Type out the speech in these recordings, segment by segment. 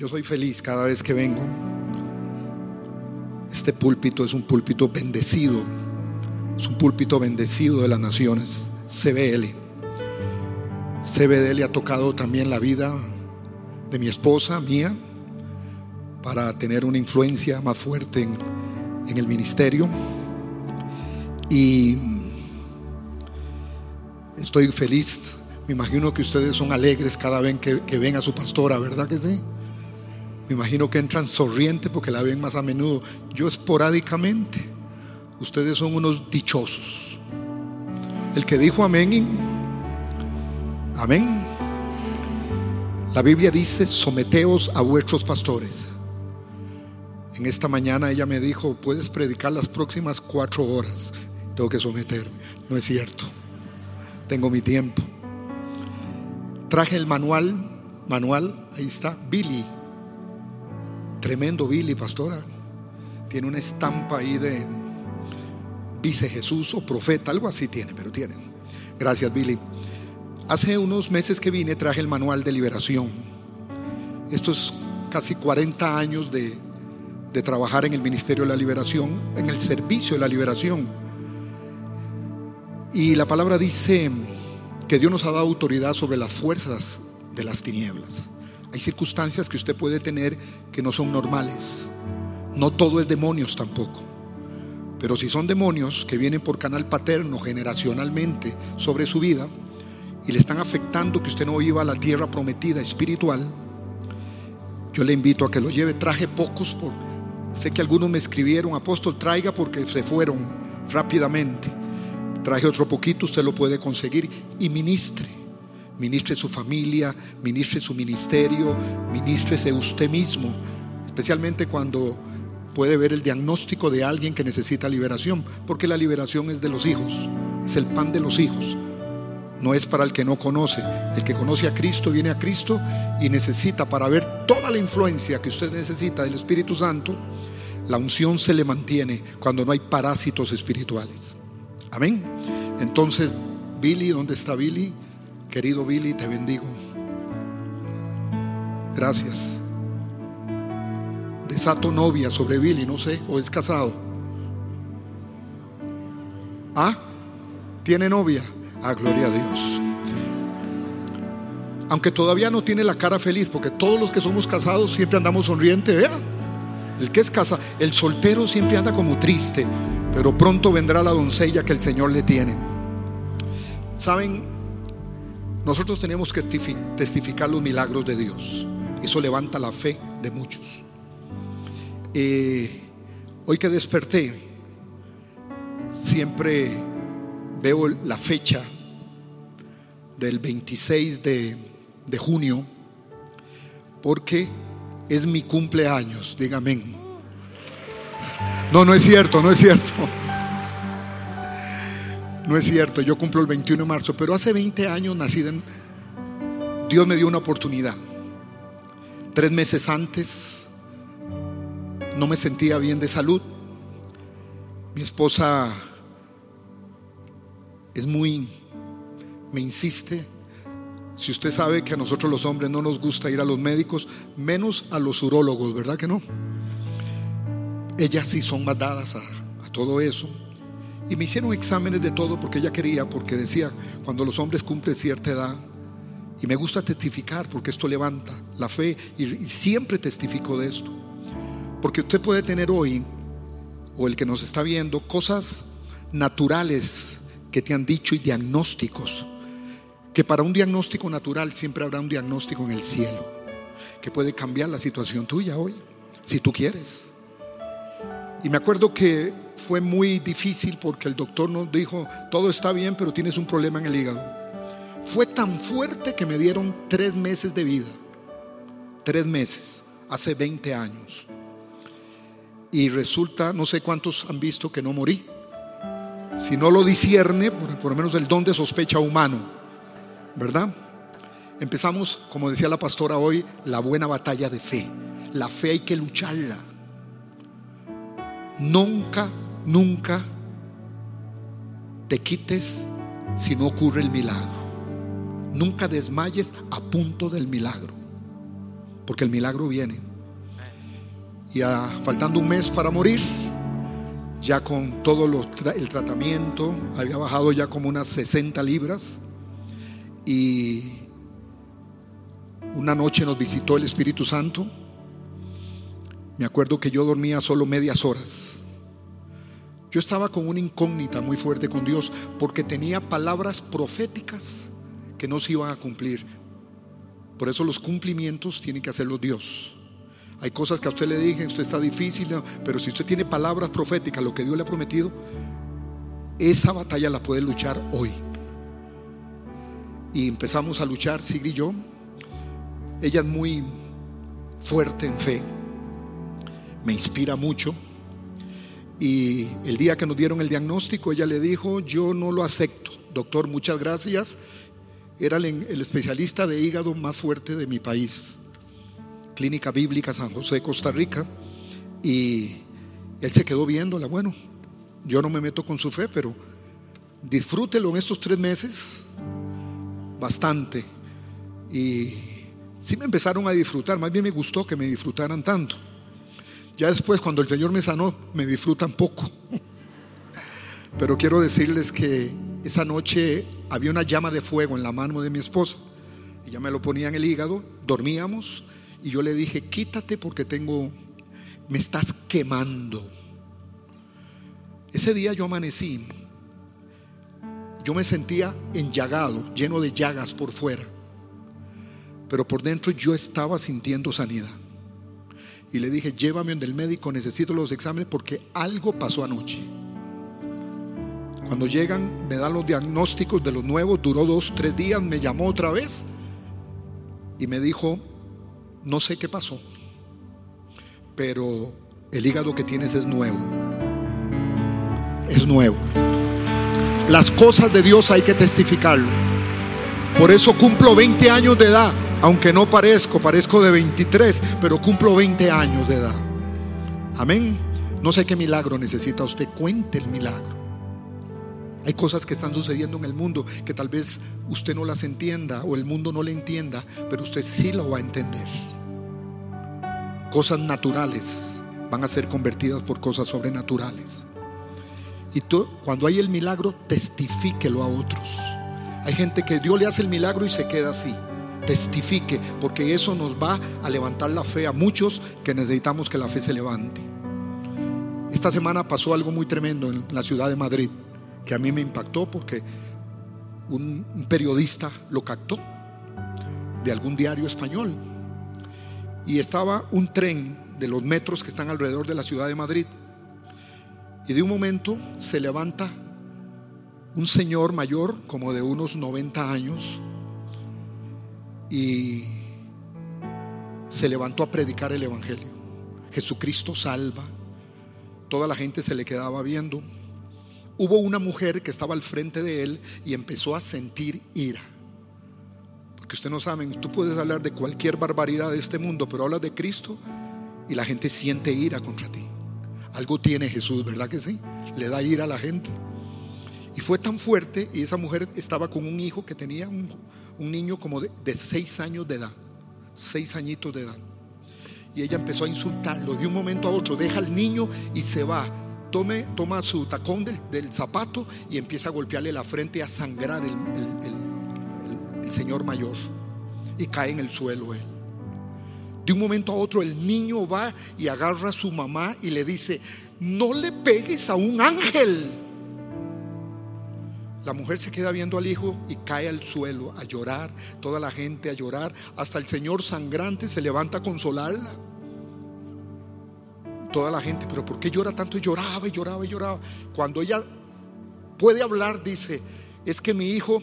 Yo soy feliz cada vez que vengo. Este púlpito es un púlpito bendecido. Es un púlpito bendecido de las naciones. CBL. CBL ha tocado también la vida de mi esposa, mía, para tener una influencia más fuerte en, el ministerio. Y estoy feliz. Me imagino que ustedes son alegres cada vez que, que ven a su pastora, ¿verdad que sí? Me imagino que entran sonrientes porque la ven más a menudo. Yo esporádicamente. Ustedes son unos dichosos. El que dijo amén, amén. La Biblia dice, someteos a vuestros pastores. En esta mañana ella me dijo, puedes predicar las próximas cuatro horas. Tengo que someterme. No es cierto. Tengo mi tiempo. Traje el manual, manual, ahí está, Billy. Tremendo Billy, pastora. Tiene una estampa ahí de vice Jesús o profeta, algo así tiene, pero tiene. Gracias, Billy. Hace unos meses que vine traje el manual de liberación. Esto es casi 40 años de, de trabajar en el Ministerio de la Liberación, en el servicio de la liberación. Y la palabra dice que Dios nos ha dado autoridad sobre las fuerzas de las tinieblas. Hay circunstancias que usted puede tener que no son normales. No todo es demonios tampoco. Pero si son demonios que vienen por canal paterno generacionalmente sobre su vida y le están afectando que usted no viva la tierra prometida espiritual, yo le invito a que lo lleve. Traje pocos por sé que algunos me escribieron, apóstol, traiga porque se fueron rápidamente. Traje otro poquito, usted lo puede conseguir y ministre. Ministre su familia, ministre su ministerio, ministrese usted mismo, especialmente cuando puede ver el diagnóstico de alguien que necesita liberación, porque la liberación es de los hijos, es el pan de los hijos. No es para el que no conoce. El que conoce a Cristo viene a Cristo y necesita para ver toda la influencia que usted necesita del Espíritu Santo, la unción se le mantiene cuando no hay parásitos espirituales. Amén. Entonces, Billy, ¿dónde está Billy? Querido Billy, te bendigo. Gracias. Desato novia sobre Billy, no sé, o es casado. Ah, tiene novia. Ah, gloria a Dios. Aunque todavía no tiene la cara feliz, porque todos los que somos casados siempre andamos sonrientes, vea. El que es casado, el soltero siempre anda como triste, pero pronto vendrá la doncella que el Señor le tiene. Saben, nosotros tenemos que testificar los milagros de Dios. Eso levanta la fe de muchos. Eh, hoy que desperté, siempre veo la fecha del 26 de, de junio, porque es mi cumpleaños, dígame. No, no es cierto, no es cierto. No es cierto, yo cumplo el 21 de marzo, pero hace 20 años nací en... Dios me dio una oportunidad. Tres meses antes no me sentía bien de salud. Mi esposa es muy, me insiste. Si usted sabe que a nosotros los hombres no nos gusta ir a los médicos, menos a los urólogos, ¿verdad que no? Ellas sí son más dadas a, a todo eso. Y me hicieron exámenes de todo porque ella quería, porque decía, cuando los hombres cumplen cierta edad, y me gusta testificar porque esto levanta la fe y, siempre testifico de esto. Porque usted puede tener hoy, o el que nos está viendo, cosas naturales que te han dicho y diagnósticos. Que para un diagnóstico natural siempre habrá un diagnóstico en el cielo que puede cambiar la situación tuya hoy, si tú quieres. Y me acuerdo que fue muy difícil porque el doctor nos dijo, todo está bien, pero tienes un problema en el hígado. Fue tan fuerte que me dieron tres meses de vida. Tres meses, hace 20 años. Y resulta, no sé cuántos han visto que no morí. Si no lo discierne, por, por lo menos el don de sospecha humano, ¿verdad? Empezamos, como decía la pastora hoy, la buena batalla de fe. La fe hay que lucharla. Nunca, nunca te quites si no ocurre el milagro. Nunca desmayes a punto del milagro. porque el milagro viene. Y faltando un mes para morir, ya con todo el tratamiento, había bajado ya como unas 60 libras. Y una noche nos visitó el Espíritu Santo. Me acuerdo que yo dormía solo medias horas. Yo estaba con una incógnita muy fuerte con Dios porque tenía palabras proféticas que no se iban a cumplir. Por eso los cumplimientos tienen que hacerlos Dios. Hay cosas que a usted le dije, usted está difícil, pero si usted tiene palabras proféticas, lo que Dios le ha prometido, esa batalla la puede luchar hoy. Y empezamos a luchar, Sigrid y yo. Ella es muy fuerte en fe, me inspira mucho. Y el día que nos dieron el diagnóstico, ella le dijo, yo no lo acepto. Doctor, muchas gracias. Era el, especialista de hígado más fuerte de mi país. Clínica Bíblica San José, Costa Rica, y él se quedó viéndola. Bueno, yo no me meto con su fe, pero disfrútelo en estos tres meses bastante. Y sí me empezaron a disfrutar, más bien me gustó que me disfrutaran tanto. Ya después, cuando el Señor me sanó, me disfrutan poco. Pero quiero decirles que esa noche había una llama de fuego en la mano de mi esposa. Ella me lo ponía en el hígado, dormíamos y yo le dije, quítate porque tengo, me estás quemando. Ese día yo amanecí, yo me sentía enllagado, lleno de llagas por fuera, pero por dentro yo estaba sintiendo sanidad. Y le dije, llévame donde el médico, necesito los exámenes porque algo pasó anoche. Cuando llegan, me dan los diagnósticos de los nuevos, duró dos, tres días, me llamó otra vez y me dijo, no sé qué pasó, pero el hígado que tienes es nuevo. Es nuevo. Las cosas de Dios hay que testificarlo. Por eso cumplo 20 años de edad, aunque no parezco, parezco de 23, pero cumplo 20 años de edad. Amén. No sé qué milagro necesita usted, cuente el milagro. Hay cosas que están sucediendo en el mundo que tal vez usted no las entienda o el mundo no le entienda, pero usted sí lo va a entender. Cosas naturales van a ser convertidas por cosas sobrenaturales. Y tú, cuando hay el milagro, testifíquelo a otros. Hay gente que Dios le hace el milagro y se queda así. Testifique, porque eso nos va a levantar la fe a muchos que necesitamos que la fe se levante. Esta semana pasó algo muy tremendo en la ciudad de Madrid que a mí me impactó porque un, periodista lo captó de algún diario español. Y estaba un tren de los metros que están alrededor de la ciudad de Madrid. Y de un momento se levanta un señor mayor, como de unos 90 años, y se levantó a predicar el Evangelio. Jesucristo salva. Toda la gente se le quedaba viendo hubo una mujer que estaba al frente de él y empezó a sentir ira. Porque usted no saben, tú puedes hablar de cualquier barbaridad de este mundo, pero hablas de Cristo y la gente siente ira contra ti. Algo tiene Jesús, ¿verdad que sí? Le da ira a la gente. Y fue tan fuerte y esa mujer estaba con un hijo que tenía un, niño como de, seis años de edad, seis añitos de edad. Y ella empezó a insultarlo de un momento a otro, deja al niño y se va tome, toma su tacón del, zapato y empieza a golpearle la frente a sangrar el, el señor mayor. Y cae en el suelo él. De un momento a otro el niño va y agarra a su mamá y le dice, no le pegues a un ángel. La mujer se queda viendo al hijo y cae al suelo a llorar, toda la gente a llorar, hasta el señor sangrante se levanta a consolarla toda la gente, pero ¿por qué llora tanto? Y lloraba y lloraba y lloraba. Cuando ella puede hablar, dice, es que mi hijo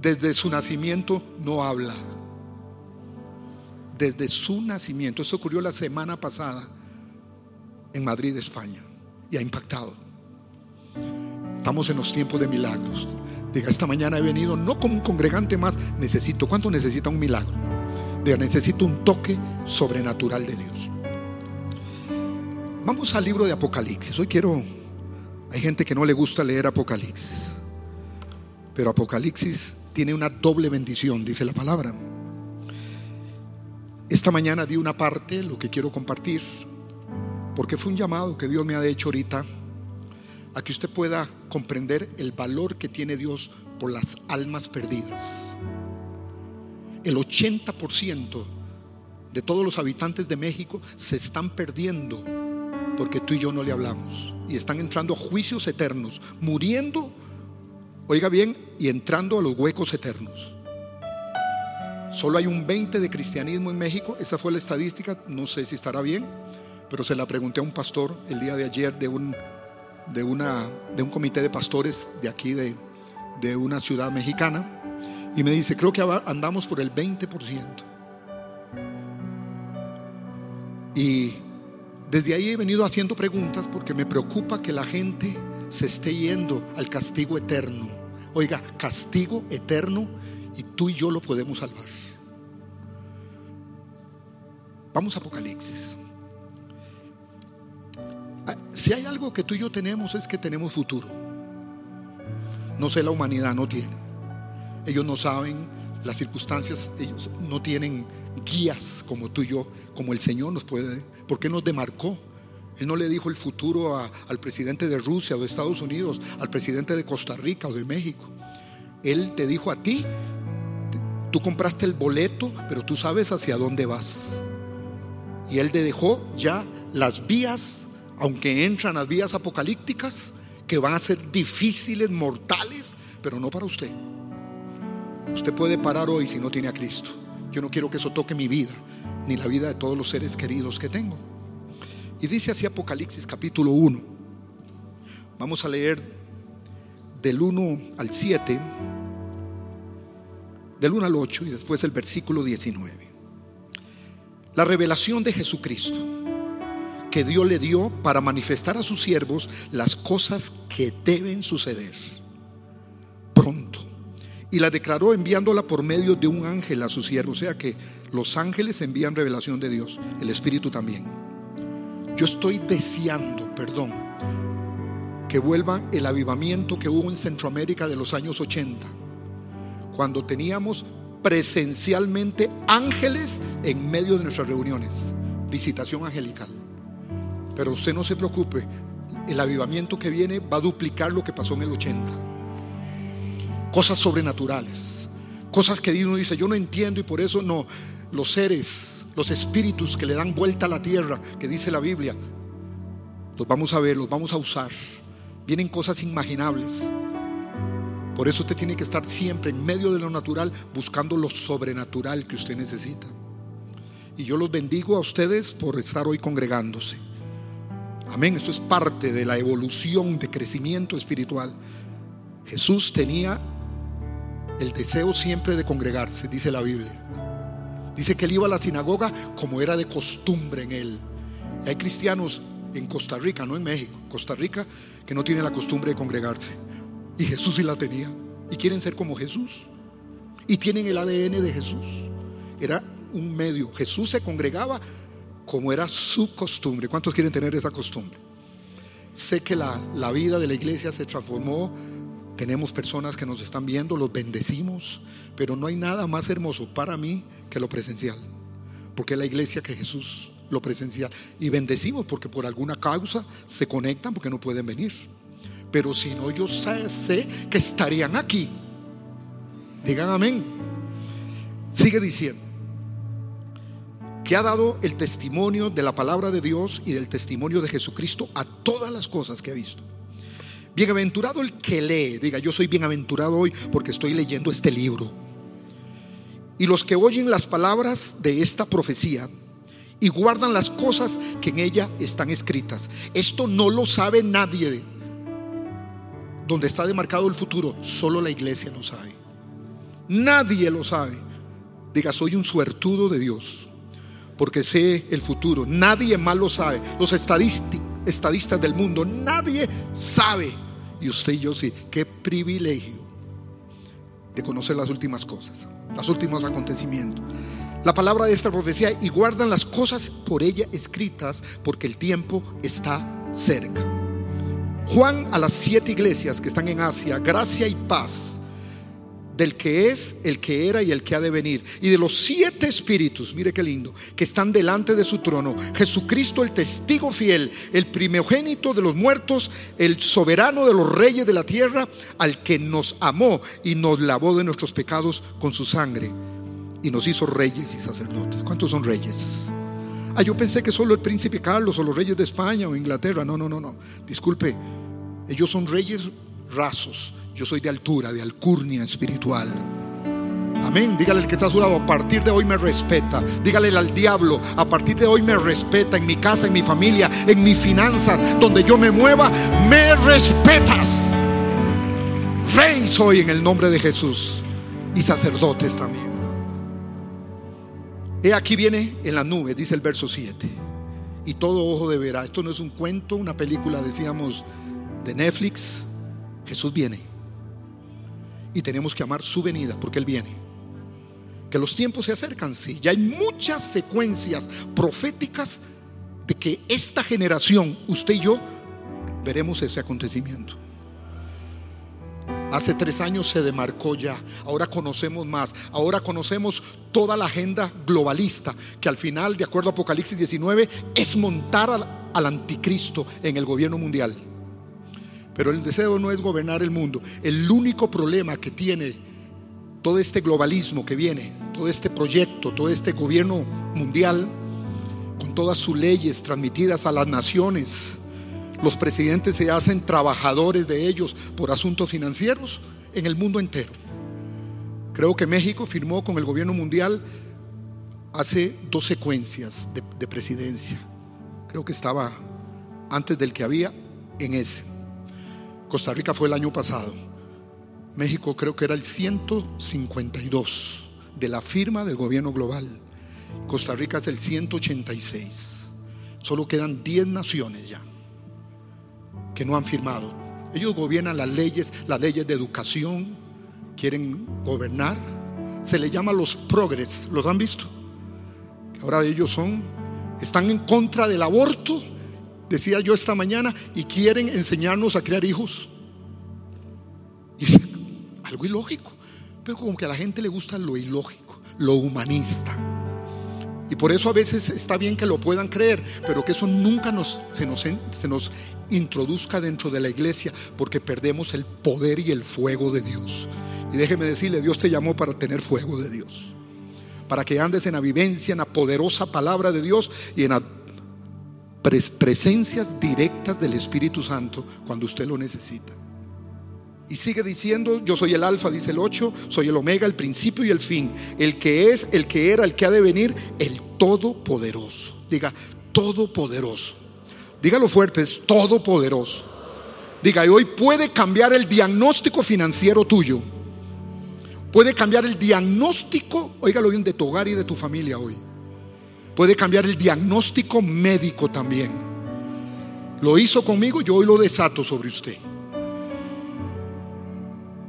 desde su nacimiento no habla. Desde su nacimiento. Eso ocurrió la semana pasada en Madrid, España. Y ha impactado. Estamos en los tiempos de milagros. Diga, esta mañana he venido no como un congregante más, necesito, ¿cuánto necesita un milagro? Diga, necesito un toque sobrenatural de Dios. Vamos al libro de Apocalipsis. Hoy quiero, hay gente que no le gusta leer Apocalipsis, pero Apocalipsis tiene una doble bendición, dice la palabra. Esta mañana di una parte, lo que quiero compartir, porque fue un llamado que Dios me ha hecho ahorita a que usted pueda comprender el valor que tiene Dios por las almas perdidas. El 80% de todos los habitantes de México se están perdiendo porque tú y yo no le hablamos y están entrando a juicios eternos, muriendo, oiga bien, y entrando a los huecos eternos. Solo hay un 20 de cristianismo en México, esa fue la estadística, no sé si estará bien, pero se la pregunté a un pastor el día de ayer de un, de una, de un comité de pastores de aquí de, de una ciudad mexicana y me dice, creo que andamos por el 20%. Y desde ahí he venido haciendo preguntas porque me preocupa que la gente se esté yendo al castigo eterno. Oiga, castigo eterno y tú y yo lo podemos salvar. Vamos a Apocalipsis. Si hay algo que tú y yo tenemos es que tenemos futuro. No sé, la humanidad no tiene. Ellos no saben las circunstancias, ellos no tienen guías como tú y yo, como el Señor nos puede. ¿Por qué nos demarcó? Él no le dijo el futuro al presidente de Rusia o de Estados Unidos, al presidente de Costa Rica o de México. Él te dijo a ti, tú compraste el boleto, pero tú sabes hacia dónde vas. Y Él te dejó ya las vías, aunque entran las vías apocalípticas, que van a ser difíciles, mortales, pero no para usted. Usted puede parar hoy si no tiene a Cristo. Yo no quiero que eso toque mi vida, ni la vida de todos los seres queridos que tengo. Y dice así Apocalipsis capítulo 1. Vamos a leer del 1 al 7, del 1 al 8 y después el versículo 19 la revelación de Jesucristo que Dios le dio para manifestar a sus siervos las cosas que deben suceder pronto. Y la declaró enviándola por medio de un ángel a sus siervos. O sea que los ángeles envían revelación de Dios, el Espíritu también. Yo estoy deseando, perdón, que vuelva el avivamiento que hubo en Centroamérica de los años 80, cuando teníamos presencialmente ángeles en medio de nuestras reuniones. Visitación angelical. Pero usted no se preocupe, el avivamiento que viene va a duplicar lo que pasó en el 80. Cosas sobrenaturales. Cosas que uno dice, yo no entiendo y por eso no. Los seres, los espíritus que le dan vuelta a la tierra, que dice la Biblia, los vamos a ver, los vamos a usar. Vienen cosas imaginables. Por eso usted tiene que estar siempre en medio de lo natural buscando lo sobrenatural que usted necesita. Y yo los bendigo a ustedes por estar hoy congregándose. Amén. Esto es parte de la evolución de crecimiento espiritual. Jesús tenía el deseo siempre de congregarse, dice la Biblia. Dice que él iba a la sinagoga como era de costumbre en él. hay cristianos en Costa Rica, no en México, Costa Rica, que no tienen la costumbre de congregarse. Y Jesús sí la tenía. Y quieren ser como Jesús. Y tienen el ADN de Jesús. Era un medio. Jesús se congregaba como era su costumbre. ¿Cuántos quieren tener esa costumbre? Sé que la, la vida de la iglesia se transformó. Tenemos personas que nos están viendo, los bendecimos. Pero no hay nada más hermoso para mí que lo presencial. Porque es la iglesia que Jesús lo presencial. Y bendecimos porque por alguna causa se conectan porque no pueden venir. Pero si no, yo sé, que estarían aquí. Digan amén. Sigue diciendo que ha dado el testimonio de la palabra de Dios y del testimonio de Jesucristo a todas las cosas que ha visto. Bienaventurado el que lee, diga, yo soy bienaventurado hoy porque estoy leyendo este libro. Y los que oyen las palabras de esta profecía y guardan las cosas que en ella están escritas. Esto no lo sabe nadie donde está demarcado el futuro, solo la iglesia lo sabe. Nadie lo sabe. Diga, soy un suertudo de Dios, porque sé el futuro. Nadie más lo sabe. Los estadistas del mundo, nadie sabe. Y usted y yo sí, qué privilegio de conocer las últimas cosas, los últimos acontecimientos. La palabra de esta profecía y guardan las cosas por ella escritas, porque el tiempo está cerca. Juan a las siete iglesias que están en Asia, gracia y paz del que es, el que era y el que ha de venir. Y de los siete espíritus, mire qué lindo, que están delante de su trono. Jesucristo, el testigo fiel, el primogénito de los muertos, el soberano de los reyes de la tierra, al que nos amó y nos lavó de nuestros pecados con su sangre. Y nos hizo reyes y sacerdotes. ¿Cuántos son reyes? Ah, yo pensé que solo el príncipe Carlos o los reyes de España o Inglaterra. No, no, no, no. Disculpe, ellos son reyes rasos yo soy de altura, de alcurnia espiritual. Amén. Dígale al que está a su lado, a partir de hoy me respeta. Dígale al diablo, a partir de hoy me respeta en mi casa, en mi familia, en mis finanzas, donde yo me mueva, me respetas. Rey soy en el nombre de Jesús y sacerdotes también. He aquí viene en la nube, dice el verso 7. Y todo ojo de verá. Esto no es un cuento, una película, decíamos, de Netflix. Jesús viene y tenemos que amar su venida porque Él viene. Que los tiempos se acercan, sí. Ya hay muchas secuencias proféticas de que esta generación, usted y yo, veremos ese acontecimiento. Hace tres años se demarcó ya, ahora conocemos más, ahora conocemos toda la agenda globalista, que al final, de acuerdo a Apocalipsis 19, es montar al, al anticristo en el gobierno mundial. Pero el deseo no es gobernar el mundo. El único problema que tiene todo este globalismo que viene, todo este proyecto, todo este gobierno mundial, con todas sus leyes transmitidas a las naciones, los presidentes se hacen trabajadores de ellos por asuntos financieros en el mundo entero. Creo que México firmó con el gobierno mundial hace dos secuencias de, de presidencia. Creo que estaba antes del que había en ese. Costa Rica fue el año pasado. México creo que era el 152 de la firma del gobierno global. Costa Rica es el 186. Solo quedan 10 naciones ya que no han firmado. Ellos gobiernan las leyes, las leyes de educación, quieren gobernar. Se les llama los progres, ¿los han visto? Ahora ellos son, están en contra del aborto decía yo esta mañana, y quieren enseñarnos a crear hijos. Y algo ilógico, pero como que a la gente le gusta lo ilógico, lo humanista. Y por eso a veces está bien que lo puedan creer, pero que eso nunca nos, se, nos, se nos introduzca dentro de la iglesia, porque perdemos el poder y el fuego de Dios. Y déjeme decirle, Dios te llamó para tener fuego de Dios, para que andes en la vivencia, en la poderosa palabra de Dios y en la presencias directas del Espíritu Santo cuando usted lo necesita. Y sigue diciendo, yo soy el alfa, dice el 8, soy el omega, el principio y el fin, el que es, el que era, el que ha de venir, el todopoderoso. Diga, todopoderoso. Dígalo fuerte, es todopoderoso. Diga, y hoy puede cambiar el diagnóstico financiero tuyo. Puede cambiar el diagnóstico, óigalo bien, de tu hogar y de tu familia hoy. Puede cambiar el diagnóstico médico también. Lo hizo conmigo, yo hoy lo desato sobre usted.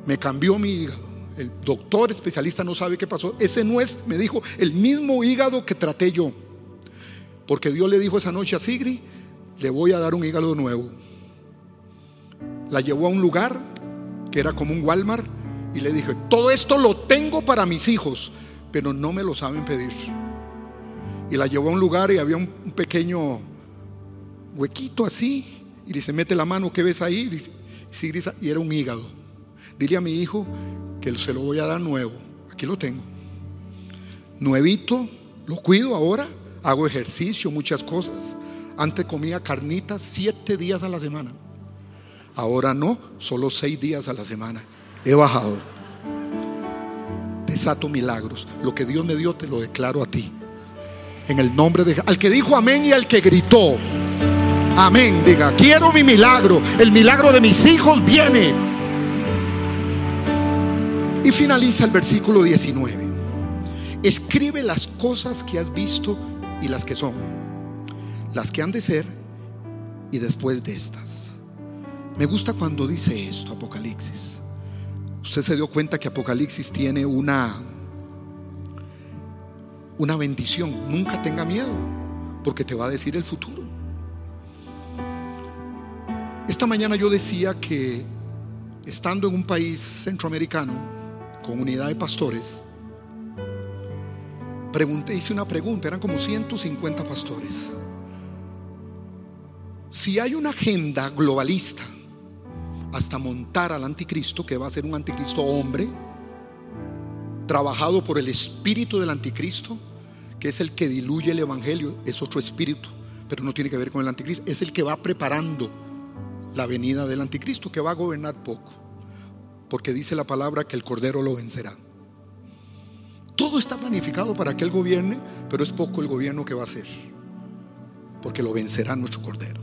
Me cambió mi hígado. El doctor especialista no sabe qué pasó. Ese no es, me dijo, el mismo hígado que traté yo. Porque Dios le dijo esa noche a Sigri, le voy a dar un hígado nuevo. La llevó a un lugar que era como un Walmart y le dije, todo esto lo tengo para mis hijos, pero no me lo saben pedir y la llevó a un lugar y había un, pequeño huequito así. Y dice, mete la mano, ¿qué ves ahí? Dice, y era un hígado. Dile a mi hijo que se lo voy a dar nuevo. Aquí lo tengo. Nuevito, lo cuido ahora, hago ejercicio, muchas cosas. Antes comía carnitas siete días a la semana. Ahora no, solo seis días a la semana. He bajado. Desato milagros. Lo que Dios me dio te lo declaro a ti. En el nombre de al que dijo amén y al que gritó. Amén, diga, quiero mi milagro. El milagro de mis hijos viene. Y finaliza el versículo 19. Escribe las cosas que has visto y las que son, las que han de ser y después de estas. Me gusta cuando dice esto, Apocalipsis. Usted se dio cuenta que Apocalipsis tiene una una bendición. Nunca tenga miedo, porque te va a decir el futuro. Esta mañana yo decía que estando en un país centroamericano, con unidad de pastores, pregunté, hice una pregunta, eran como 150 pastores. Si hay una agenda globalista hasta montar al anticristo, que va a ser un anticristo hombre, trabajado por el espíritu del anticristo, que es el que diluye el evangelio, es otro espíritu, pero no tiene que ver con el anticristo, es el que va preparando la venida del anticristo, que va a gobernar poco, porque dice la palabra que el cordero lo vencerá. Todo está planificado para que él gobierne, pero es poco el gobierno que va a hacer, porque lo vencerá nuestro cordero.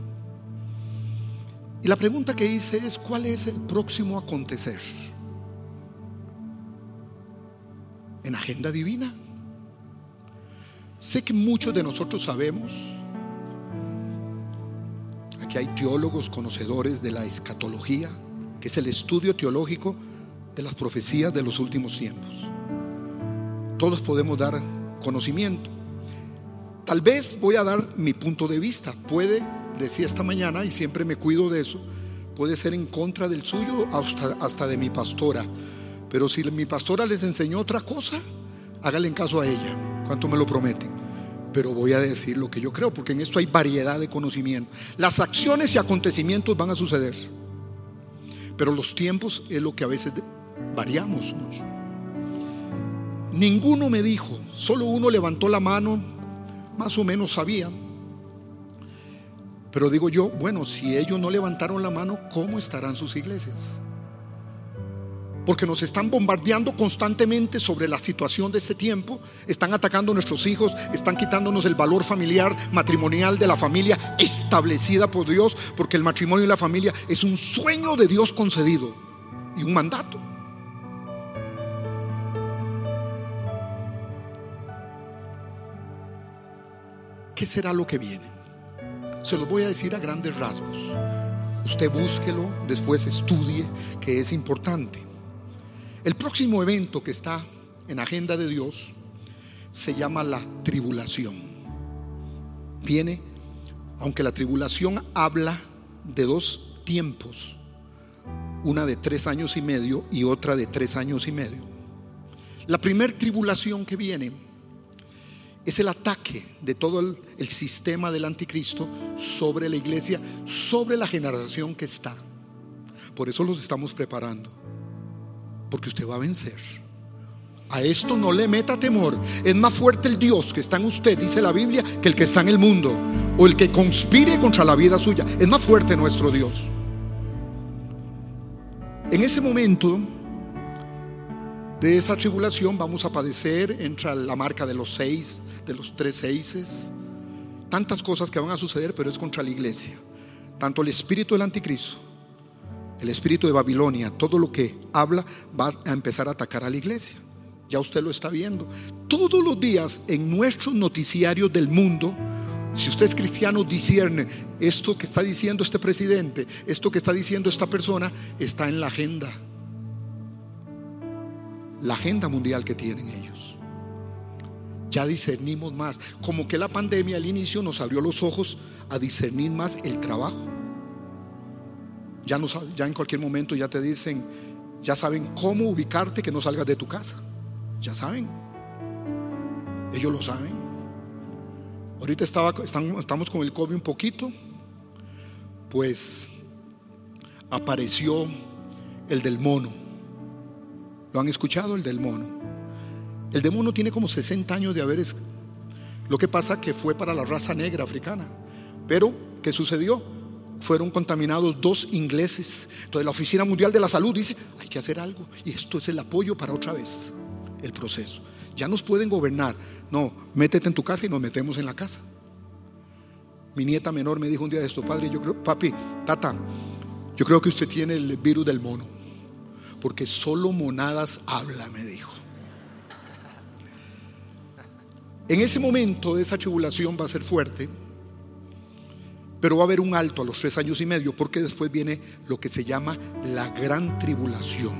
Y la pregunta que hice es, ¿cuál es el próximo acontecer? En agenda divina. Sé que muchos de nosotros sabemos, aquí hay teólogos conocedores de la escatología, que es el estudio teológico de las profecías de los últimos tiempos. Todos podemos dar conocimiento. Tal vez voy a dar mi punto de vista. Puede, decía esta mañana, y siempre me cuido de eso, puede ser en contra del suyo hasta, hasta de mi pastora. Pero si mi pastora les enseñó otra cosa, háganle en caso a ella. ¿Cuánto me lo prometen? Pero voy a decir lo que yo creo, porque en esto hay variedad de conocimiento. Las acciones y acontecimientos van a suceder. Pero los tiempos es lo que a veces variamos mucho. Ninguno me dijo, solo uno levantó la mano, más o menos sabía. Pero digo yo, bueno, si ellos no levantaron la mano, ¿cómo estarán sus iglesias? Porque nos están bombardeando constantemente sobre la situación de este tiempo, están atacando a nuestros hijos, están quitándonos el valor familiar, matrimonial de la familia establecida por Dios, porque el matrimonio y la familia es un sueño de Dios concedido y un mandato. ¿Qué será lo que viene? Se lo voy a decir a grandes rasgos. Usted búsquelo, después estudie, que es importante. El próximo evento que está en agenda de Dios se llama la tribulación. Viene, aunque la tribulación habla de dos tiempos, una de tres años y medio y otra de tres años y medio. La primera tribulación que viene es el ataque de todo el, el, sistema del anticristo sobre la iglesia, sobre la generación que está. Por eso los estamos preparando porque usted va a vencer. A esto no le meta temor. Es más fuerte el Dios que está en usted, dice la Biblia, que el que está en el mundo. O el que conspire contra la vida suya. Es más fuerte nuestro Dios. En ese momento de esa tribulación vamos a padecer, entra la marca de los seis, de los tres seises. Tantas cosas que van a suceder, pero es contra la iglesia. Tanto el espíritu del anticristo el espíritu de Babilonia, todo lo que habla va a empezar a atacar a la iglesia. Ya usted lo está viendo. Todos los días en nuestros noticiarios del mundo, si usted es cristiano, discierne esto que está diciendo este presidente, esto que está diciendo esta persona, está en la agenda. La agenda mundial que tienen ellos. Ya discernimos más. Como que la pandemia al inicio nos abrió los ojos a discernir más el trabajo ya, en cualquier momento ya te dicen, ya saben cómo ubicarte que no salgas de tu casa. Ya saben. Ellos lo saben. Ahorita estaba, estamos con el COVID un poquito. Pues apareció el del mono. ¿Lo han escuchado? El del mono. El del mono tiene como 60 años de haber... Lo que pasa que fue para la raza negra africana. Pero, ¿qué sucedió? Fueron contaminados dos ingleses. Entonces la Oficina Mundial de la Salud dice, hay que hacer algo. Y esto es el apoyo para otra vez el proceso. Ya nos pueden gobernar. No, métete en tu casa y nos metemos en la casa. Mi nieta menor me dijo un día de esto, padre, yo creo, papi, tata, yo creo que usted tiene el virus del mono. Porque solo monadas habla, me dijo. En ese momento de esa tribulación va a ser fuerte pero va a haber un alto a los tres años y medio porque después viene lo que se llama la gran tribulación,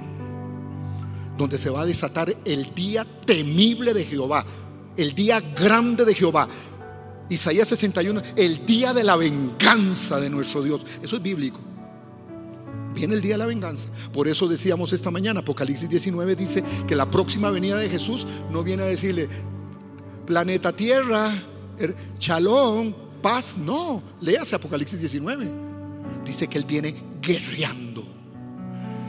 donde se va a desatar el día temible de Jehová, el día grande de Jehová. Isaías 61, el día de la venganza de nuestro Dios. Eso es bíblico. Viene el día de la venganza. Por eso decíamos esta mañana, Apocalipsis 19 dice que la próxima venida de Jesús no viene a decirle, planeta Tierra, er, chalón, paz. No, léase Apocalipsis 19. Dice que Él viene guerreando.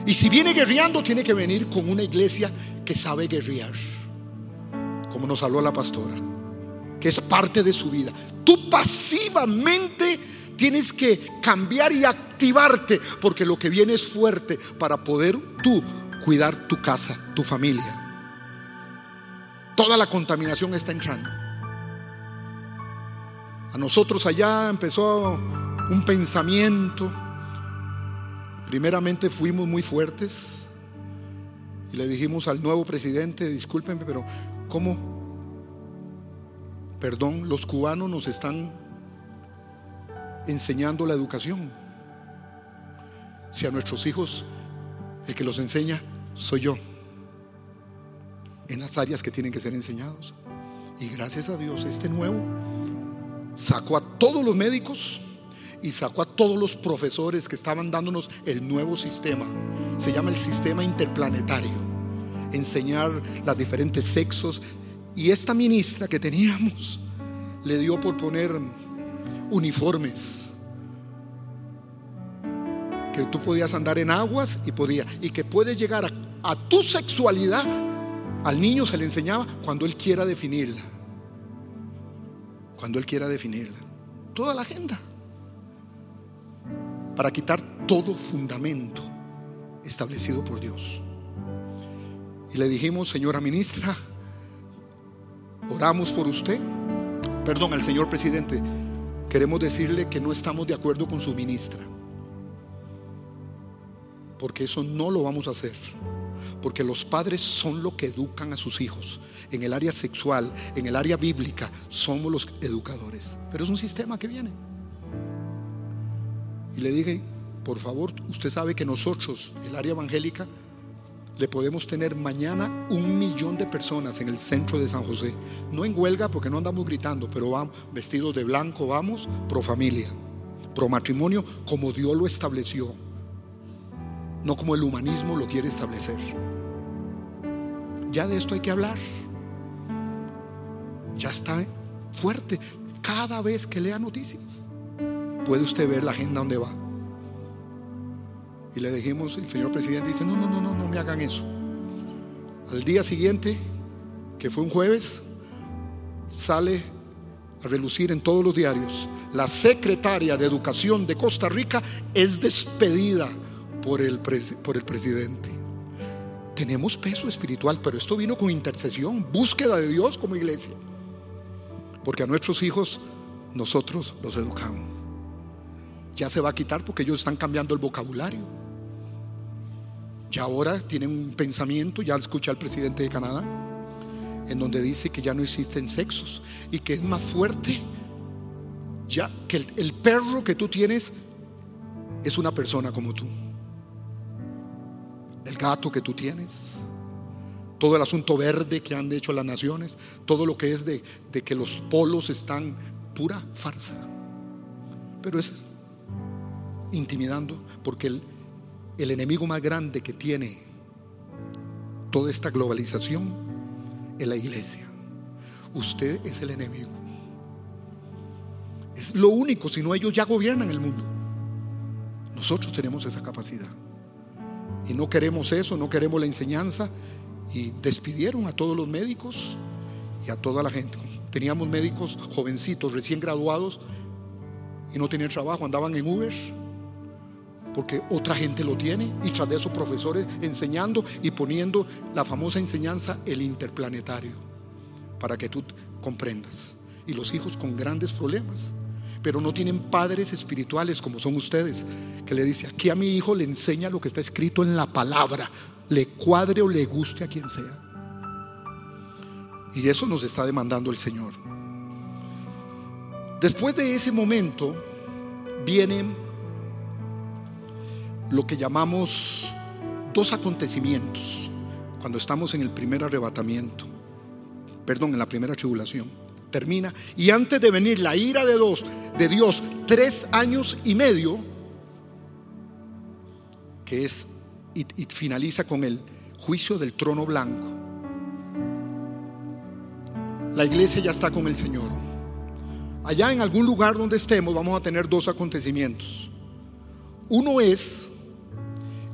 Y si viene guerreando, tiene que venir con una iglesia que sabe guerrear. Como nos habló la pastora. Que es parte de su vida. Tú pasivamente tienes que cambiar y activarte. Porque lo que viene es fuerte para poder tú cuidar tu casa, tu familia. Toda la contaminación está entrando. A nosotros allá empezó un pensamiento. Primeramente fuimos muy fuertes y le dijimos al nuevo presidente, discúlpenme, pero ¿cómo? Perdón, los cubanos nos están enseñando la educación. Si a nuestros hijos el que los enseña soy yo, en las áreas que tienen que ser enseñados. Y gracias a Dios, este nuevo sacó a todos los médicos y sacó a todos los profesores que estaban dándonos el nuevo sistema. Se llama el sistema interplanetario. Enseñar los diferentes sexos. Y esta ministra que teníamos le dio por poner uniformes. Que tú podías andar en aguas y podía. Y que puedes llegar a, a tu sexualidad. Al niño se le enseñaba cuando él quiera definirla cuando Él quiera definirla. Toda la agenda. Para quitar todo fundamento establecido por Dios. Y le dijimos, señora ministra, oramos por usted. Perdón, al señor presidente, queremos decirle que no estamos de acuerdo con su ministra. Porque eso no lo vamos a hacer. Porque los padres son lo que educan a sus hijos. En el área sexual, en el área bíblica, somos los educadores. Pero es un sistema que viene. Y le dije, por favor, usted sabe que nosotros, el área evangélica, le podemos tener mañana un millón de personas en el centro de San José. No en huelga porque no andamos gritando, pero vamos vestidos de blanco, vamos pro familia, pro matrimonio, como Dios lo estableció no como el humanismo lo quiere establecer. Ya de esto hay que hablar. Ya está fuerte. Cada vez que lea noticias, puede usted ver la agenda donde va. Y le dijimos, el señor presidente dice, no, no, no, no, no me hagan eso. Al día siguiente, que fue un jueves, sale a relucir en todos los diarios, la secretaria de Educación de Costa Rica es despedida por el, por el presidente. Tenemos peso espiritual, pero esto vino con intercesión, búsqueda de Dios como iglesia. Porque a nuestros hijos nosotros los educamos. Ya se va a quitar porque ellos están cambiando el vocabulario. Ya ahora tienen un pensamiento, ya escucha al presidente de Canadá, en donde dice que ya no existen sexos y que es más fuerte, ya que el, perro que tú tienes es una persona como tú gato que tú tienes, todo el asunto verde que han hecho las naciones, todo lo que es de, que los polos están pura farsa. Pero es intimidando porque el, el enemigo más grande que tiene toda esta globalización es la iglesia. Usted es el enemigo. Es lo único, si no ellos ya gobiernan el mundo. Nosotros tenemos esa capacidad. Y no queremos eso, no queremos la enseñanza. Y despidieron a todos los médicos y a toda la gente. Teníamos médicos jovencitos, recién graduados, y no tenían trabajo, andaban en Uber, porque otra gente lo tiene, y tras de esos profesores enseñando y poniendo la famosa enseñanza, el interplanetario, para que tú comprendas. Y los hijos con grandes problemas pero no tienen padres espirituales como son ustedes, que le dice, aquí a mi hijo le enseña lo que está escrito en la palabra, le cuadre o le guste a quien sea. Y eso nos está demandando el Señor. Después de ese momento vienen lo que llamamos dos acontecimientos cuando estamos en el primer arrebatamiento, perdón, en la primera tribulación termina. Y antes de venir la ira de, dos, de Dios, tres años y medio, que es y, y finaliza con el juicio del trono blanco. La iglesia ya está con el Señor. Allá en algún lugar donde estemos vamos a tener dos acontecimientos. Uno es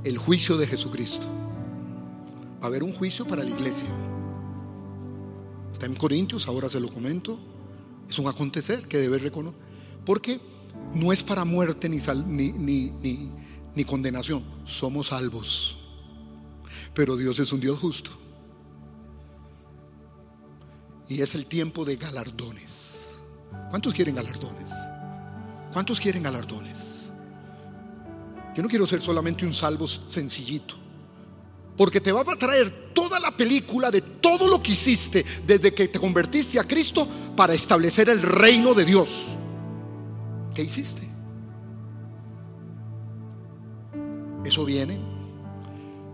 el juicio de Jesucristo. Va a haber un juicio para la iglesia. Está en Corintios, ahora se lo comento. Es un acontecer que debe reconocer. Porque no es para muerte ni, ni, ni, condenación. Somos salvos. Pero Dios es un Dios justo. Y es el tiempo de galardones. ¿Cuántos quieren galardones? ¿Cuántos quieren galardones? Yo no quiero ser solamente un salvo sencillito. Porque te va a traer toda la película de todo lo que hiciste desde que te convertiste a Cristo para establecer el reino de Dios. ¿Qué hiciste? Eso viene.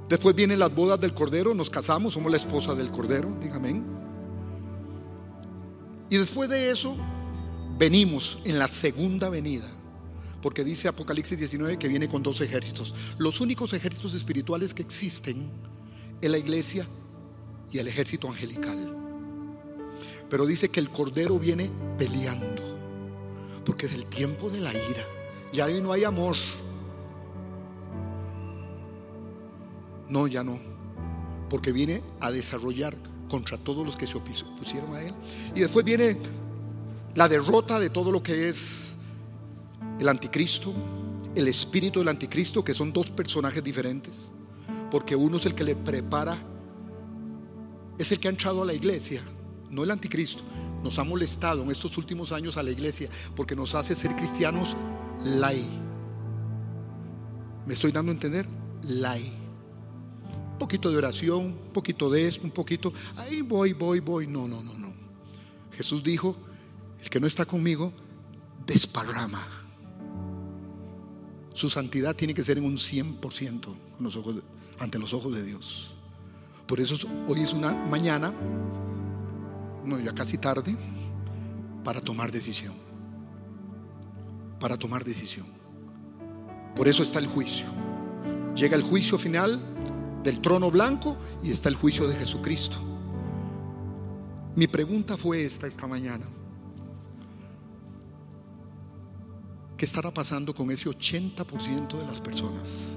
Después vienen las bodas del Cordero, nos casamos, somos la esposa del Cordero, dígame. Y después de eso, venimos en la segunda venida. Porque dice Apocalipsis 19 que viene con dos ejércitos. Los únicos ejércitos espirituales que existen en la iglesia y el ejército angelical. Pero dice que el Cordero viene peleando. Porque es el tiempo de la ira. Ya ahí no hay amor. No, ya no. Porque viene a desarrollar contra todos los que se opusieron a él. Y después viene la derrota de todo lo que es el anticristo, el espíritu del anticristo, que son dos personajes diferentes. Porque uno es el que le prepara, es el que ha entrado a la iglesia, no el anticristo. Nos ha molestado en estos últimos años a la iglesia porque nos hace ser cristianos lai. ¿Me estoy dando a entender? Lai. Un poquito de oración, un poquito de esto, un poquito, ahí voy, voy, voy. No, no, no, no. Jesús dijo, el que no está conmigo, desparrama. Su santidad tiene que ser en un 100% los ojos, ante los ojos de Dios. Por eso hoy es una mañana, no, ya casi tarde, para tomar decisión. Para tomar decisión. Por eso está el juicio. Llega el juicio final del trono blanco y está el juicio de Jesucristo. Mi pregunta fue esta esta mañana. ¿Qué estará pasando con ese 80% de las personas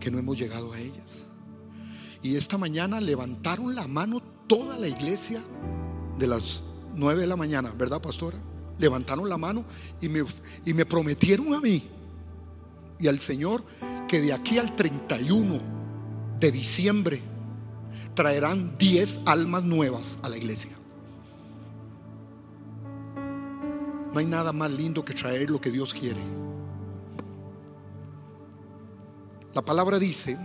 que no hemos llegado a ellas? Y esta mañana levantaron la mano toda la iglesia de las 9 de la mañana, ¿verdad, pastora? Levantaron la mano y me, y me prometieron a mí y al Señor que de aquí al 31 de diciembre traerán 10 almas nuevas a la iglesia. No hay nada más lindo que traer lo que Dios quiere. La palabra dice,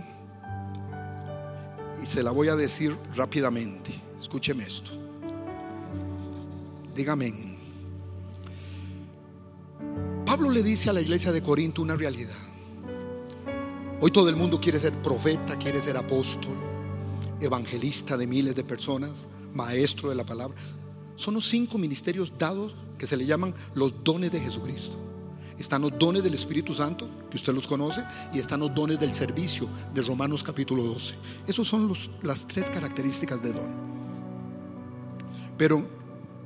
y se la voy a decir rápidamente, escúcheme esto. Dígame. Pablo le dice a la iglesia de Corinto una realidad. Hoy todo el mundo quiere ser profeta, quiere ser apóstol, evangelista de miles de personas, maestro de la palabra. Son los cinco ministerios dados que se le llaman los dones de Jesucristo. Están los dones del Espíritu Santo, que usted los conoce, y están los dones del servicio de Romanos capítulo 12. Esos son las tres características de don. Pero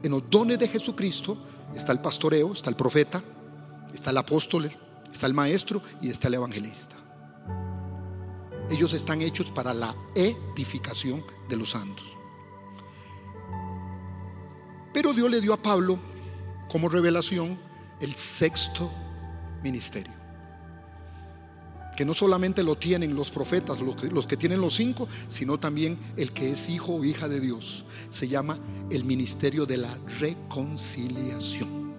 en los dones de Jesucristo está el pastoreo, está el profeta, está el apóstol, está el maestro y está el evangelista. Ellos están hechos para la edificación de los santos. Pero Dios le dio a Pablo como revelación el sexto ministerio. Que no solamente lo tienen los profetas, los que, tienen los cinco, sino también el que es hijo o hija de Dios. Se llama el ministerio de la reconciliación.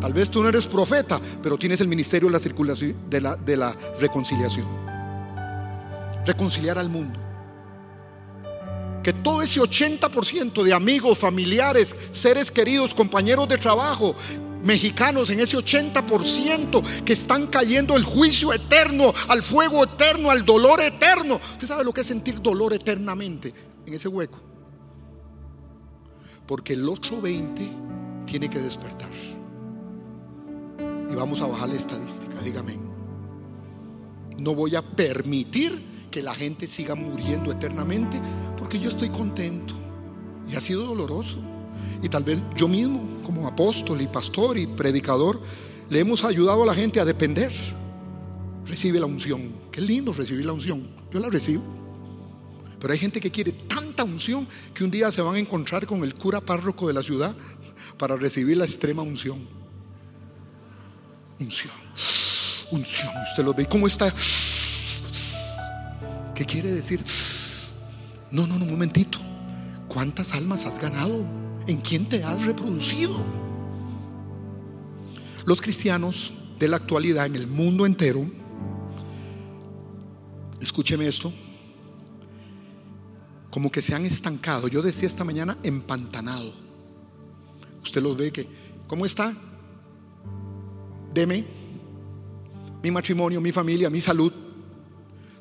Tal vez tú no eres profeta, pero tienes el ministerio de la, circulación, de la, de la reconciliación. Reconciliar al mundo. Que todo ese 80% de amigos, familiares, seres queridos, compañeros de trabajo, mexicanos en ese 80% que están cayendo el juicio eterno, al fuego eterno, al dolor eterno. ¿Usted sabe lo que es sentir dolor eternamente en ese hueco? Porque el otro 20 tiene que despertar. Y vamos a bajar la estadística, dígame. No voy a permitir que la gente siga muriendo eternamente porque yo estoy contento. Y ha sido doloroso. Y tal vez yo mismo, como apóstol y pastor y predicador, le hemos ayudado a la gente a depender. Recibe la unción. Qué lindo recibir la unción. Yo la recibo. Pero hay gente que quiere tanta unción que un día se van a encontrar con el cura párroco de la ciudad para recibir la extrema unción. Unción. Unción. Usted lo ve. ¿Cómo está? ¿Qué quiere decir? No, no, no, un momentito. ¿Cuántas almas has ganado? ¿En quién te has reproducido? Los cristianos de la actualidad en el mundo entero, escúcheme esto, como que se han estancado. Yo decía esta mañana empantanado. Usted los ve que, ¿cómo está? Deme mi matrimonio, mi familia, mi salud.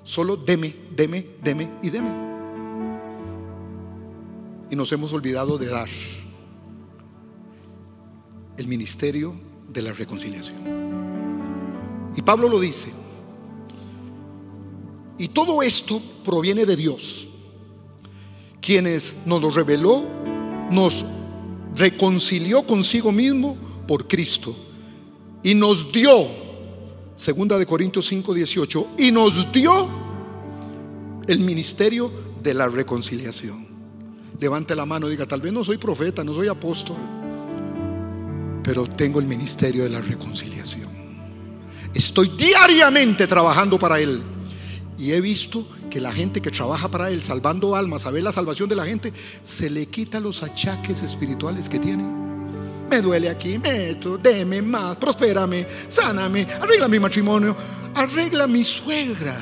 Solo deme, deme, deme y deme. Nos hemos olvidado de dar el ministerio de la reconciliación. Y Pablo lo dice. Y todo esto proviene de Dios, quienes nos lo reveló, nos reconcilió consigo mismo por Cristo y nos dio, segunda de Corintios 5, 18, y nos dio el ministerio de la reconciliación. Levante la mano diga, tal vez no soy profeta, no soy apóstol, pero tengo el ministerio de la reconciliación. Estoy diariamente trabajando para Él. Y he visto que la gente que trabaja para Él, salvando almas, a ver la salvación de la gente, se le quita los achaques espirituales que tiene. Me duele aquí, meto, deme más, prospérame, sáname, arregla mi matrimonio, arregla mi suegra.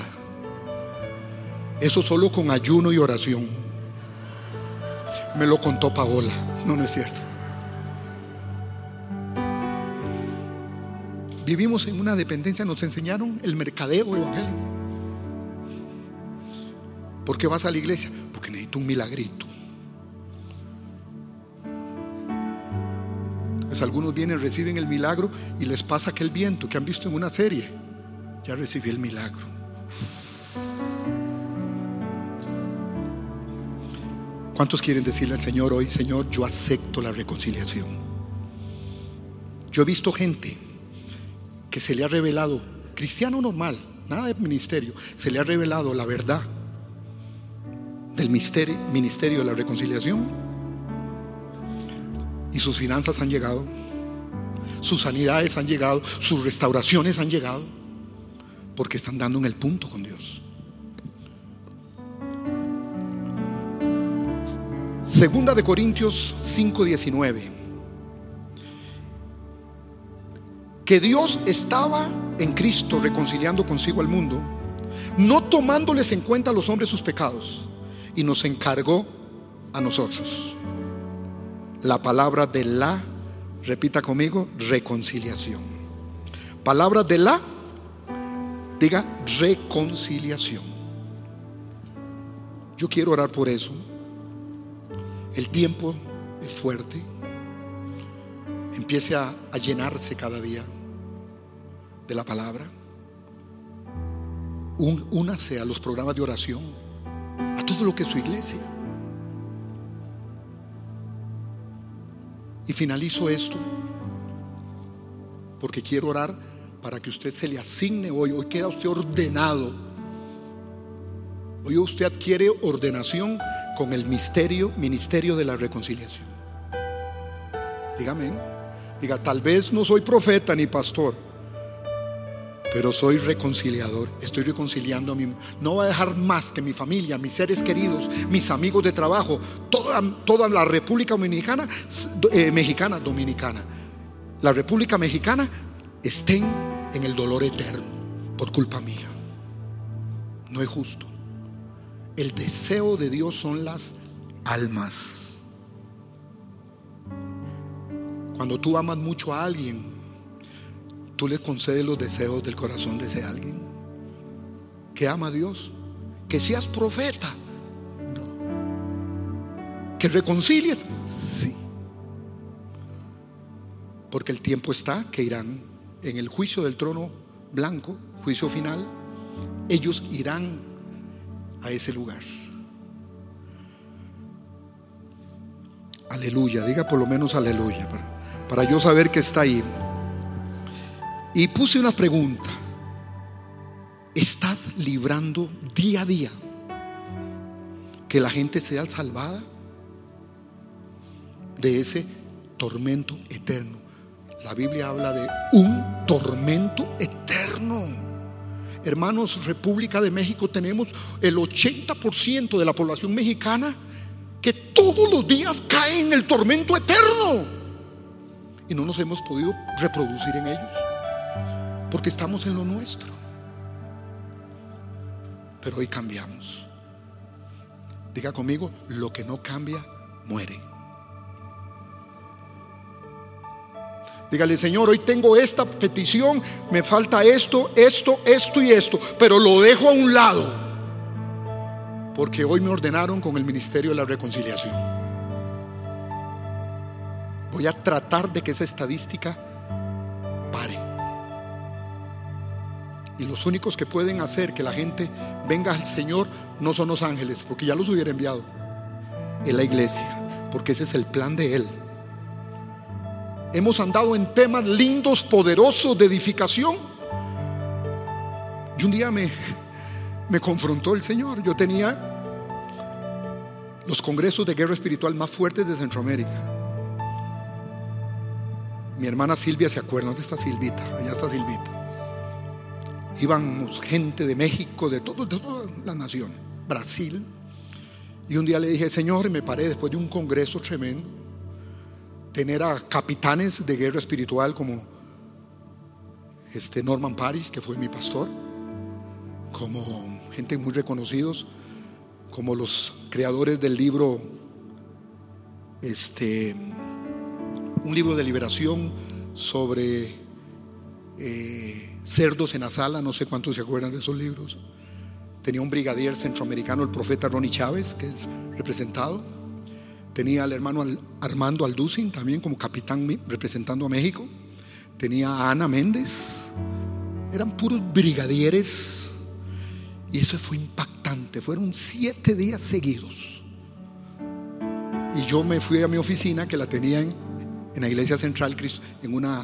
Eso solo con ayuno y oración. Me lo contó Paola. No, no es cierto. Vivimos en una dependencia, nos enseñaron el mercadeo evangélico. ¿Por qué vas a la iglesia? Porque necesito un milagrito. Entonces algunos vienen, reciben el milagro y les pasa aquel viento que han visto en una serie. Ya recibí el milagro. ¿Cuántos quieren decirle al Señor hoy, Señor, yo acepto la reconciliación? Yo he visto gente que se le ha revelado, cristiano normal, nada de ministerio, se le ha revelado la verdad del ministerio de la reconciliación y sus finanzas han llegado, sus sanidades han llegado, sus restauraciones han llegado, porque están dando en el punto con Dios. Segunda de Corintios 5:19. Que Dios estaba en Cristo reconciliando consigo al mundo, no tomándoles en cuenta a los hombres sus pecados, y nos encargó a nosotros. La palabra de la, repita conmigo, reconciliación. Palabra de la, diga reconciliación. Yo quiero orar por eso. El tiempo es fuerte. Empiece a, a llenarse cada día de la palabra. Un, únase a los programas de oración, a todo lo que es su iglesia. Y finalizo esto porque quiero orar para que usted se le asigne hoy. Hoy queda usted ordenado. Hoy usted adquiere ordenación con el misterio, ministerio de la reconciliación. Dígame, diga, tal vez no soy profeta ni pastor, pero soy reconciliador. Estoy reconciliando a mi. No voy a dejar más que mi familia, mis seres queridos, mis amigos de trabajo, toda, toda la República Dominicana, eh, mexicana, dominicana, la República Mexicana estén en el dolor eterno por culpa mía. No es justo. El deseo de Dios son las almas. Cuando tú amas mucho a alguien, tú le concedes los deseos del corazón de ese alguien. Que ama a Dios. Que seas profeta. No. Que reconcilies. Sí. Porque el tiempo está que irán en el juicio del trono blanco, juicio final, ellos irán a ese lugar. Aleluya, diga por lo menos aleluya, para, para yo saber que está ahí. Y puse una pregunta. ¿Estás librando día a día que la gente sea salvada de ese tormento eterno? La Biblia habla de un tormento eterno. Hermanos, República de México tenemos el 80% de la población mexicana que todos los días cae en el tormento eterno. Y no nos hemos podido reproducir en ellos. Porque estamos en lo nuestro. Pero hoy cambiamos. Diga conmigo, lo que no cambia, muere. Dígale, Señor, hoy tengo esta petición, me falta esto, esto, esto y esto, pero lo dejo a un lado. Porque hoy me ordenaron con el Ministerio de la Reconciliación. Voy a tratar de que esa estadística pare. Y los únicos que pueden hacer que la gente venga al Señor no son los ángeles, porque ya los hubiera enviado. Es la iglesia, porque ese es el plan de Él. Hemos andado en temas lindos, poderosos de edificación. Y un día me, me confrontó el Señor. Yo tenía los congresos de guerra espiritual más fuertes de Centroamérica. Mi hermana Silvia se acuerda, ¿dónde está Silvita? Allá está Silvita. Íbamos gente de México, de, todo, de todas las naciones, Brasil. Y un día le dije, Señor, me paré después de un congreso tremendo, tener a capitanes de guerra espiritual como este Norman Paris, que fue mi pastor, como gente muy reconocidos, como los creadores del libro, este, un libro de liberación sobre eh, cerdos en la sala, no sé cuántos se acuerdan de esos libros. Tenía un brigadier centroamericano, el profeta Ronnie Chávez, que es representado. Tenía al hermano Armando Alducin también como capitán representando a México. Tenía a Ana Méndez. Eran puros brigadieres. Y eso fue impactante. Fueron siete días seguidos. Y yo me fui a mi oficina que la tenía en, en la iglesia central en una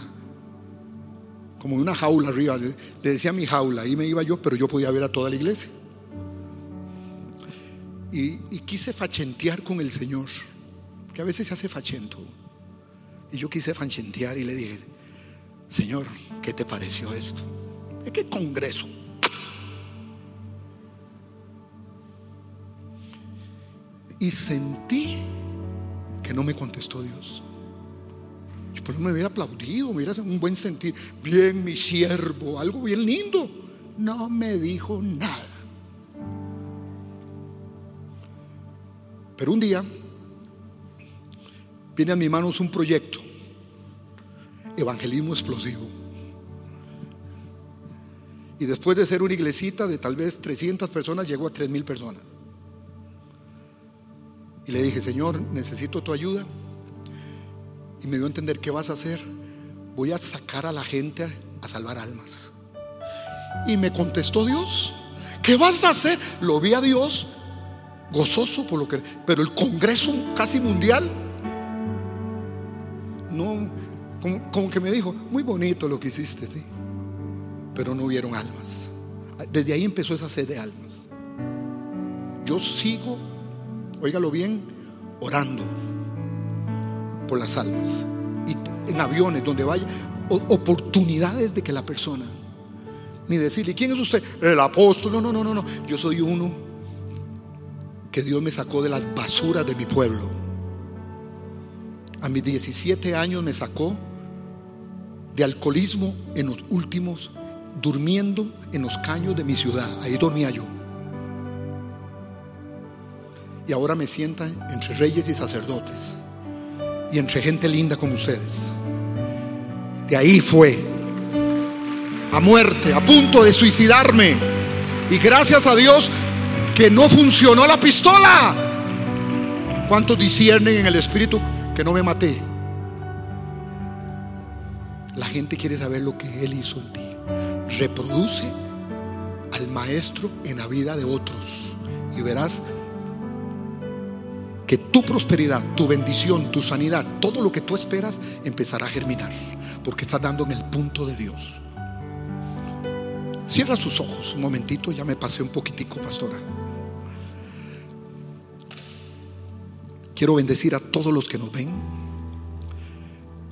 como en una jaula arriba. Le, decía mi jaula, ahí me iba yo, pero yo podía ver a toda la iglesia. Y, quise fachentear con el Señor, a veces se hace fachento. Y yo quise fachentear y le dije, Señor, ¿qué te pareció esto? ¿De qué congreso? Y sentí que no me contestó Dios. Yo no me hubiera aplaudido, me hubiera un buen sentir. Bien, mi siervo, algo bien lindo. No me dijo nada. Pero un día viene a mis manos un proyecto, evangelismo explosivo. Y después de ser una iglesita de tal vez 300 personas, llegó a 3 mil personas. Y le dije, Señor, necesito tu ayuda. Y me dio a entender, ¿qué vas a hacer? Voy a sacar a la gente a salvar almas. Y me contestó Dios, ¿qué vas a hacer? Lo vi a Dios gozoso por lo que... Pero el Congreso casi mundial, como, que me dijo, muy bonito lo que hiciste, pero no hubieron almas. Desde ahí empezó esa sed de almas. Yo sigo, óigalo bien, orando por las almas. Y en aviones, donde vaya, oportunidades de que la persona, ni decirle, ¿quién es usted? El apóstol. No, no, no, no. Yo soy uno que Dios me sacó de las basuras de mi pueblo. A mis 17 años me sacó de alcoholismo en los últimos, durmiendo en los caños de mi ciudad. Ahí dormía yo. Y ahora me sienta entre reyes y sacerdotes y entre gente linda como ustedes. De ahí fue a muerte, a punto de suicidarme. Y gracias a Dios que no funcionó la pistola. ¿Cuántos disciernen en el espíritu que no me maté? La gente quiere saber lo que Él hizo en ti. Reproduce al Maestro en la vida de otros y verás que tu prosperidad, tu bendición, tu sanidad, todo lo que tú esperas empezará a germinar, porque estás dando en el punto de Dios. Cierra sus ojos un momentito, ya me pasé un poquitico, pastora. Quiero bendecir a todos los que nos ven.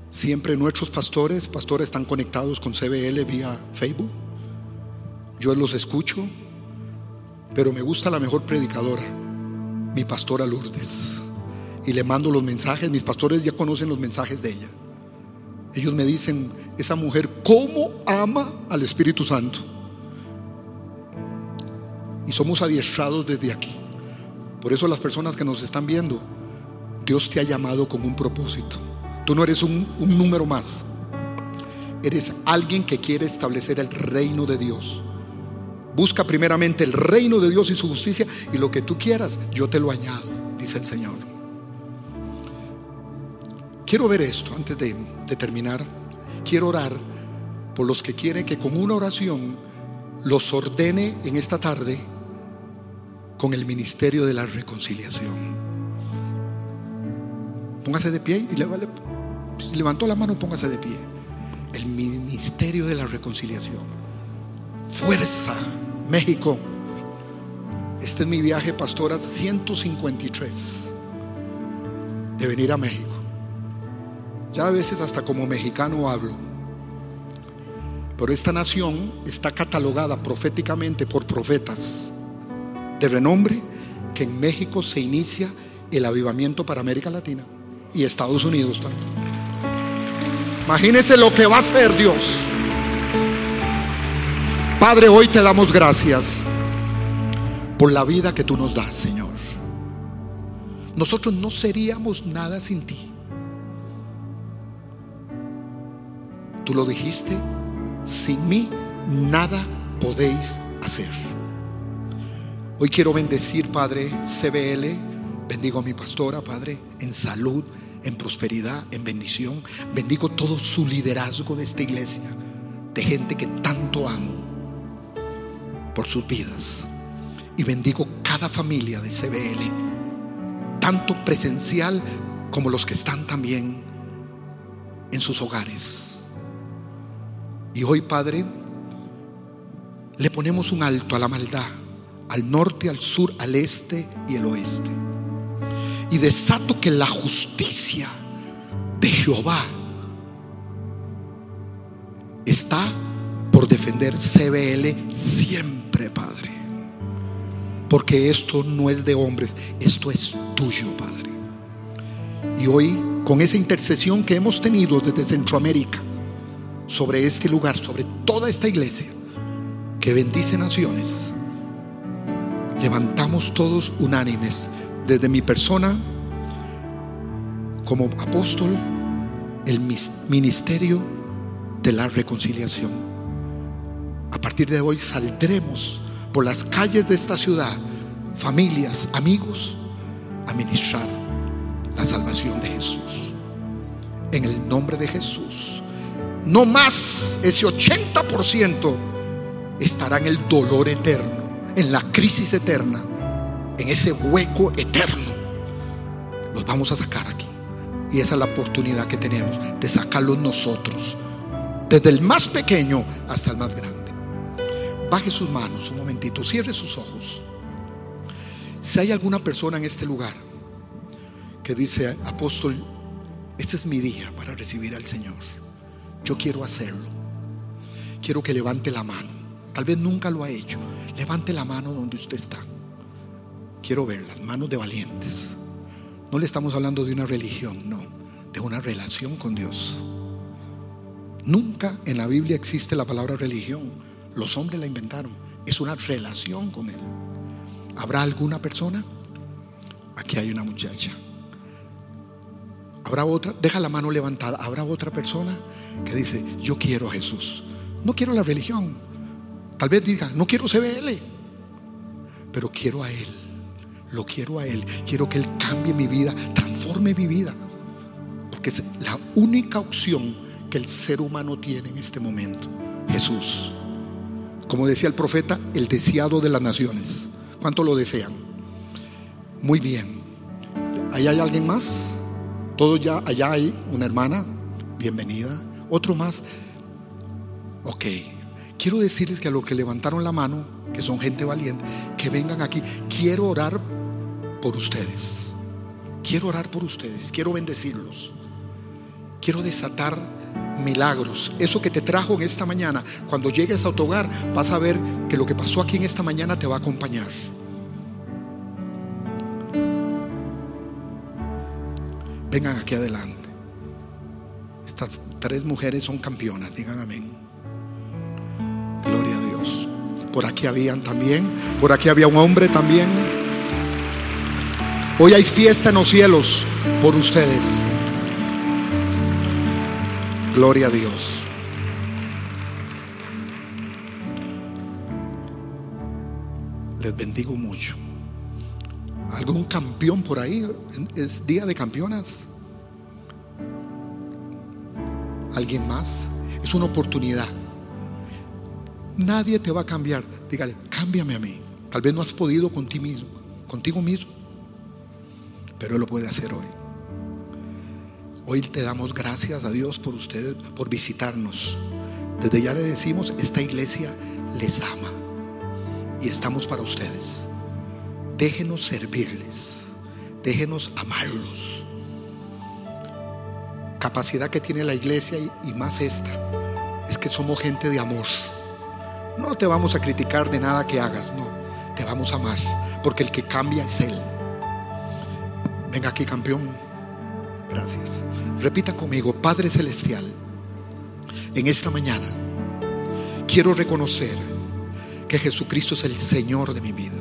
Siempre nuestros pastores, pastores están conectados con CBL vía Facebook. Yo los escucho, pero me gusta la mejor predicadora, mi pastora Lourdes. Y le mando los mensajes, mis pastores ya conocen los mensajes de ella. Ellos me dicen, esa mujer, ¿cómo ama al Espíritu Santo? Y somos adiestrados desde aquí. Por eso las personas que nos están viendo, Dios te ha llamado con un propósito. Tú no eres un, número más. Eres alguien que quiere establecer el reino de Dios. Busca primeramente el reino de Dios y su justicia y lo que tú quieras, yo te lo añado, dice el Señor. Quiero ver esto antes de, de terminar. Quiero orar por los que quieren que con una oración los ordene en esta tarde con el ministerio de la reconciliación. Póngase de pie y levantó la mano, póngase de pie. El ministerio de la reconciliación. Fuerza, México. Este es mi viaje, pastora 153 de venir a México. Ya a veces hasta como mexicano hablo. Pero esta nación está catalogada proféticamente por profetas de renombre que en México se inicia el avivamiento para América Latina y Estados Unidos también. Imagínese lo que va a hacer Dios. Padre, hoy te damos gracias por la vida que tú nos das, Señor. Nosotros no seríamos nada sin ti. Tú lo dijiste, sin mí nada podéis hacer. Hoy quiero bendecir, Padre, CBL, bendigo a mi pastora, Padre, en salud, en prosperidad, en bendición. Bendigo todo su liderazgo de esta iglesia, de gente que tanto amo por sus vidas. Y bendigo cada familia de CBL, tanto presencial como los que están también en sus hogares. Y hoy, Padre, le ponemos un alto a la maldad, al norte, al sur, al este y el oeste y desato que la justicia de Jehová está por defender CBL siempre, Padre. Porque esto no es de hombres, esto es tuyo, Padre. Y hoy, con esa intercesión que hemos tenido desde Centroamérica sobre este lugar, sobre toda esta iglesia que bendice naciones, levantamos todos unánimes desde mi persona como apóstol el ministerio de la reconciliación. A partir de hoy saldremos por las calles de esta ciudad, familias, amigos, a ministrar la salvación de Jesús. En el nombre de Jesús. No más ese 80% estará en el dolor eterno, en la crisis eterna en ese hueco eterno, los vamos a sacar aquí. Y esa es la oportunidad que tenemos de sacarlos nosotros, desde el más pequeño hasta el más grande. Baje sus manos un momentito, cierre sus ojos. Si hay alguna persona en este lugar que dice, apóstol, este es mi día para recibir al Señor, yo quiero hacerlo. Quiero que levante la mano. Tal vez nunca lo ha hecho. Levante la mano donde usted está quiero ver las manos de valientes. No le estamos hablando de una religión, no, de una relación con Dios. Nunca en la Biblia existe la palabra religión. Los hombres la inventaron. Es una relación con Él. ¿Habrá alguna persona? Aquí hay una muchacha. ¿Habrá otra? Deja la mano levantada. ¿Habrá otra persona que dice, yo quiero a Jesús? No quiero la religión. Tal vez diga, no quiero CBL, pero quiero a Él. Lo quiero a Él. Quiero que Él cambie mi vida, transforme mi vida. Porque es la única opción que el ser humano tiene en este momento. Jesús. Como decía el profeta, el deseado de las naciones. ¿Cuánto lo desean? Muy bien. ¿Ahí hay alguien más? Todos ya, allá hay una hermana. Bienvenida. Otro más. Ok. Quiero decirles que a los que levantaron la mano, que son gente valiente, que vengan aquí. Quiero orar por ustedes. Quiero orar por ustedes. Quiero bendecirlos. Quiero desatar milagros. Eso que te trajo en esta mañana, cuando llegues a tu hogar, vas a ver que lo que pasó aquí en esta mañana te va a acompañar. Vengan aquí adelante. Estas tres mujeres son campeonas, digan amén. Gloria a Dios. Por aquí habían también, por aquí había un hombre también. Hoy hay fiesta en los cielos por ustedes. Gloria a Dios. Les bendigo mucho. ¿Algún campeón por ahí? ¿Es día de campeonas? ¿Alguien más? Es una oportunidad. Nadie te va a cambiar. Dígale, cámbiame a mí. Tal vez no has podido contigo mismo, contigo mismo, pero Él lo puede hacer hoy. Hoy te damos gracias a Dios por ustedes, por visitarnos. Desde ya le decimos, esta iglesia les ama y estamos para ustedes. Déjenos servirles, déjenos amarlos. Capacidad que tiene la iglesia y, más esta, es que somos gente de amor. No te vamos a criticar de nada que hagas, no, te vamos a amar, porque el que cambia es Él. Venga aquí, campeón. Gracias. Repita conmigo, Padre Celestial, en esta mañana quiero reconocer que Jesucristo es el Señor de mi vida.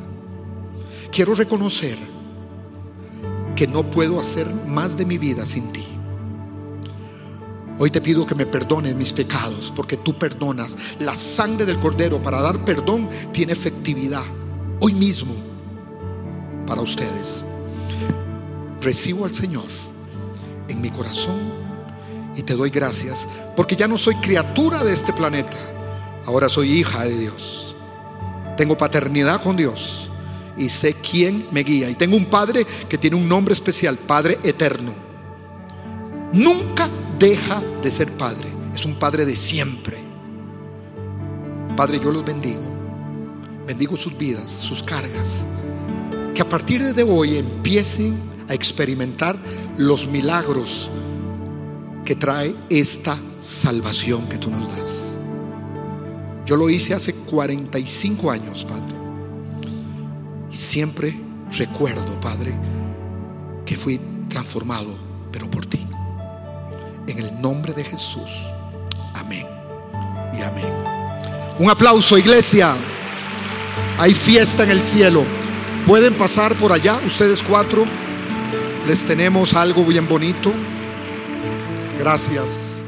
Quiero reconocer que no puedo hacer más de mi vida sin ti. Hoy te pido que me perdones mis pecados, porque tú perdonas. La sangre del cordero para dar perdón tiene efectividad hoy mismo para ustedes. Recibo al Señor en mi corazón y te doy gracias porque ya no soy criatura de este planeta, ahora soy hija de Dios. Tengo paternidad con Dios y sé quién me guía. Y tengo un Padre que tiene un nombre especial, Padre eterno. Nunca deja de ser Padre, es un Padre de siempre. Padre, yo los bendigo. Bendigo sus vidas, sus cargas. Que a partir de hoy empiecen a experimentar los milagros que trae esta salvación que tú nos das. Yo lo hice hace 45 años, Padre. Y siempre recuerdo, Padre, que fui transformado, pero por ti. En el nombre de Jesús. Amén. Y amén. Un aplauso, iglesia. Hay fiesta en el cielo. Pueden pasar por allá, ustedes cuatro les tenemos algo bien bonito. Gracias.